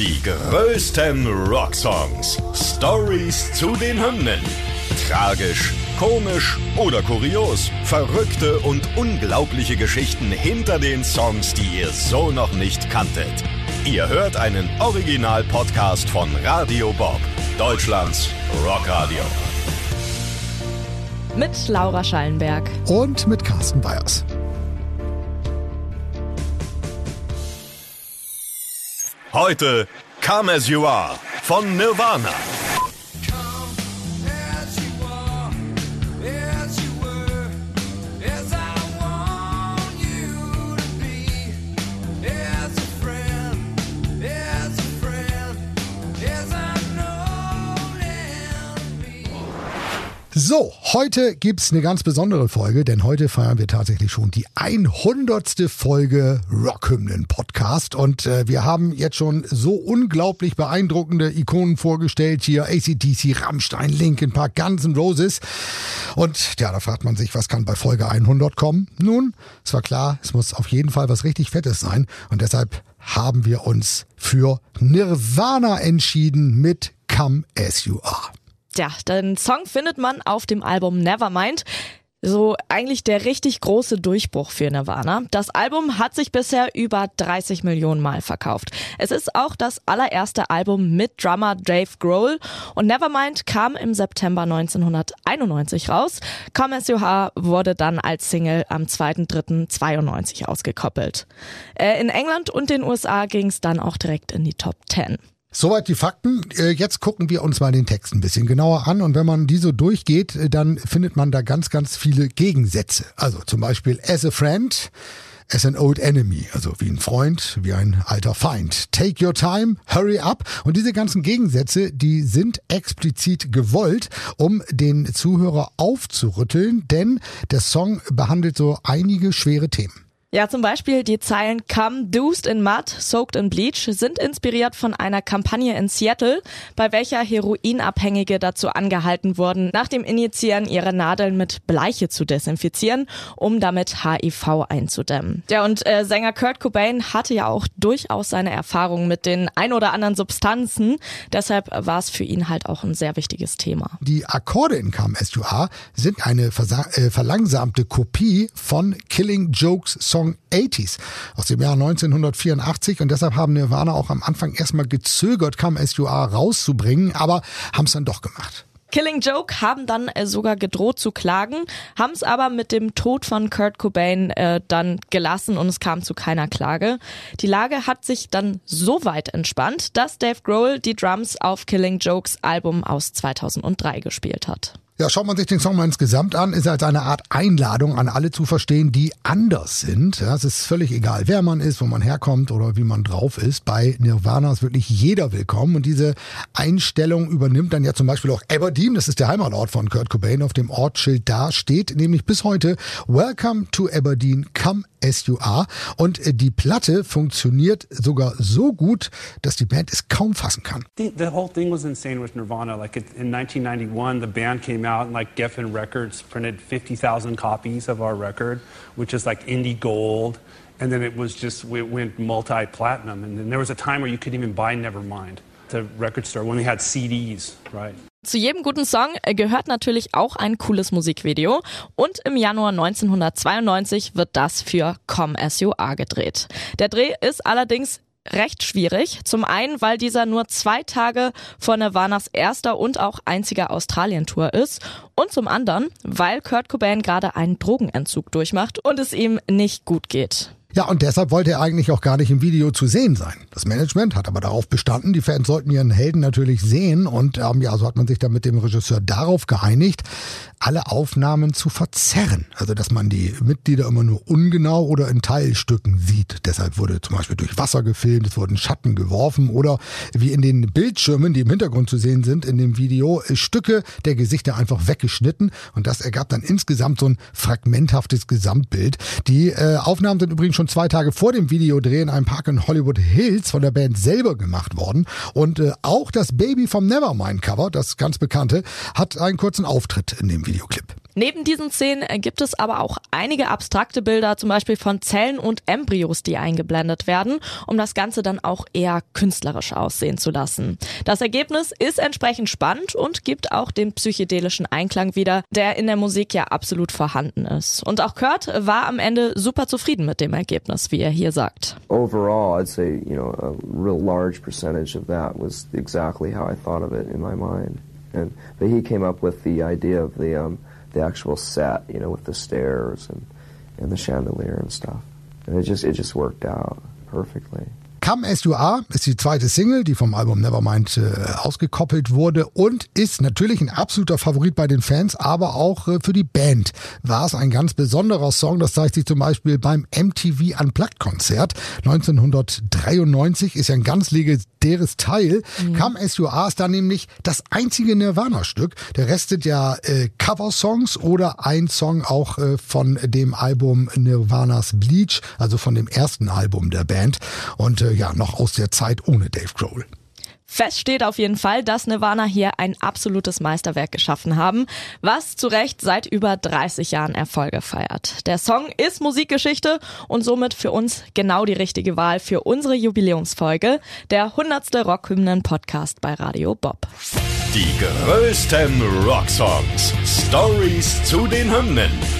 Die größten Rocksongs. Stories zu den Hymnen. Tragisch, komisch oder kurios. Verrückte und unglaubliche Geschichten hinter den Songs, die ihr so noch nicht kanntet. Ihr hört einen Original-Podcast von Radio Bob, Deutschlands Rockradio. Mit Laura Schallenberg. Und mit Carsten Bayers. Heute Come As You Are von Nirvana. So, heute gibt's eine ganz besondere Folge, denn heute feiern wir tatsächlich schon die 100. Folge Rockhymnen Podcast und äh, wir haben jetzt schon so unglaublich beeindruckende Ikonen vorgestellt hier ACDC, Rammstein, Linkin Park, Guns N' Roses und ja, da fragt man sich, was kann bei Folge 100 kommen? Nun, es war klar, es muss auf jeden Fall was richtig Fettes sein und deshalb haben wir uns für Nirvana entschieden mit Come As You Are. Ja, den Song findet man auf dem Album Nevermind. So eigentlich der richtig große Durchbruch für Nirvana. Das Album hat sich bisher über 30 Millionen Mal verkauft. Es ist auch das allererste Album mit Drummer Dave Grohl und Nevermind kam im September 1991 raus. Come As You Are wurde dann als Single am 2.3.92 ausgekoppelt. Äh, in England und den USA ging es dann auch direkt in die Top 10. Soweit die Fakten. Äh, jetzt gucken wir uns mal den Text ein bisschen genauer an. Und wenn man die so durchgeht, äh, dann findet man da ganz, ganz viele Gegensätze. Also zum Beispiel as a friend, as an old enemy, also wie ein Freund, wie ein alter Feind. Take your time, hurry up. Und diese ganzen Gegensätze, die sind explizit gewollt, um den Zuhörer aufzurütteln, denn der Song behandelt so einige schwere Themen. Ja, zum Beispiel die Zeilen Come Deuced in Mud, Soaked in Bleach sind inspiriert von einer Kampagne in Seattle, bei welcher Heroinabhängige dazu angehalten wurden, nach dem Injizieren ihre Nadeln mit Bleiche zu desinfizieren, um damit HIV einzudämmen. Ja, und äh, Sänger Kurt Cobain hatte ja auch durchaus seine Erfahrungen mit den ein oder anderen Substanzen, deshalb war es für ihn halt auch ein sehr wichtiges Thema. Die Akkorde in Come As You Are sind eine äh, verlangsamte Kopie von Killing Jokes Song Song 80s aus dem Jahr 1984 und deshalb haben Nirvana auch am Anfang erstmal gezögert, Come As You Are rauszubringen, aber haben es dann doch gemacht. Killing Joke haben dann äh, sogar gedroht zu klagen, haben es aber mit dem Tod von Kurt Cobain äh, dann gelassen und es kam zu keiner Klage. Die Lage hat sich dann so weit entspannt, dass Dave Grohl die Drums auf Killing Jokes Album aus 2003 gespielt hat. Ja, schaut man sich den Song mal insgesamt an, ist als eine Art Einladung an alle zu verstehen, die anders sind. Ja, es ist völlig egal, wer man ist, wo man herkommt oder wie man drauf ist. Bei Nirvana ist wirklich jeder willkommen und diese Einstellung übernimmt dann ja zum Beispiel auch Aberdeen, das ist der Heimatort von Kurt Cobain. Auf dem Ortsschild da steht nämlich bis heute Welcome to Aberdeen, come are. Und äh, die Platte funktioniert sogar so gut, dass die Band es kaum fassen kann. The, the whole thing was insane with Nirvana. Like in 1991, the band came out and like Geffen Records printed 50,000 copies of our record, which is like indie gold. And then it was just, it went multi-platinum. And then there was a time where you couldn't even buy Nevermind the record store when we had CDs, right? Zu jedem guten Song äh, gehört natürlich auch ein cooles Musikvideo und im Januar 1992 wird das für Come As You Are gedreht. Der Dreh ist allerdings recht schwierig. Zum einen, weil dieser nur zwei Tage vor Nirvanas erster und auch einziger Australien-Tour ist. Und zum anderen, weil Kurt Cobain gerade einen Drogenentzug durchmacht und es ihm nicht gut geht. Ja, und deshalb wollte er eigentlich auch gar nicht im Video zu sehen sein. Das Management hat aber darauf bestanden, die Fans sollten ihren Helden natürlich sehen und ähm, ja, so hat man sich dann mit dem Regisseur darauf geeinigt, alle Aufnahmen zu verzerren. Also, dass man die Mitglieder immer nur ungenau oder in Teilstücken sieht. Deshalb wurde zum Beispiel durch Wasser gefilmt, es wurden Schatten geworfen oder wie in den Bildschirmen, die im Hintergrund zu sehen sind, in dem Video, Stücke der Gesichter einfach weggeschnitten und das ergab dann insgesamt so ein fragmenthaftes Gesamtbild. Die äh, Aufnahmen sind übrigens schon zwei Tage vor dem Videodreh in einem Park in Hollywood Hills von der Band selber gemacht worden und äh, auch das Baby vom Nevermind Cover, das ganz bekannte, hat einen kurzen Auftritt in dem Videoclip. Neben diesen Szenen gibt es aber auch einige abstrakte Bilder, zum Beispiel von Zellen und Embryos, die eingeblendet werden, um das Ganze dann auch eher künstlerisch aussehen zu lassen. Das Ergebnis ist entsprechend spannend und gibt auch den psychedelischen Einklang wieder, der in der Musik ja absolut vorhanden ist. Und auch Kurt war am Ende super zufrieden mit dem Ergebnis, wie er hier sagt. Overall, I'd say, you know, a real large percentage of that was exactly how I thought of it in my mind. And but he came up with the idea of the um, the actual set, you know, with the stairs and, and the chandelier and stuff. And it just it just worked out perfectly. Come As You Are ist die zweite Single, die vom Album Nevermind äh, ausgekoppelt wurde und ist natürlich ein absoluter Favorit bei den Fans, aber auch äh, für die Band war es ein ganz besonderer Song. Das zeigt sich zum Beispiel beim MTV Unplugged Konzert 1993 ist ja ein ganz legendäres Teil. Mhm. Come As You Are ist da nämlich das einzige Nirvana-Stück. Der Rest sind ja äh, Cover-Songs oder ein Song auch äh, von dem Album Nirvanas Bleach, also von dem ersten Album der Band. Und äh, ja noch aus der Zeit ohne Dave Grohl. Fest steht auf jeden Fall, dass Nirvana hier ein absolutes Meisterwerk geschaffen haben, was zu Recht seit über 30 Jahren Erfolge feiert. Der Song ist Musikgeschichte und somit für uns genau die richtige Wahl für unsere Jubiläumsfolge, der 100. Rockhymnen-Podcast bei Radio Bob. Die größten Rocksongs. Stories zu den Hymnen.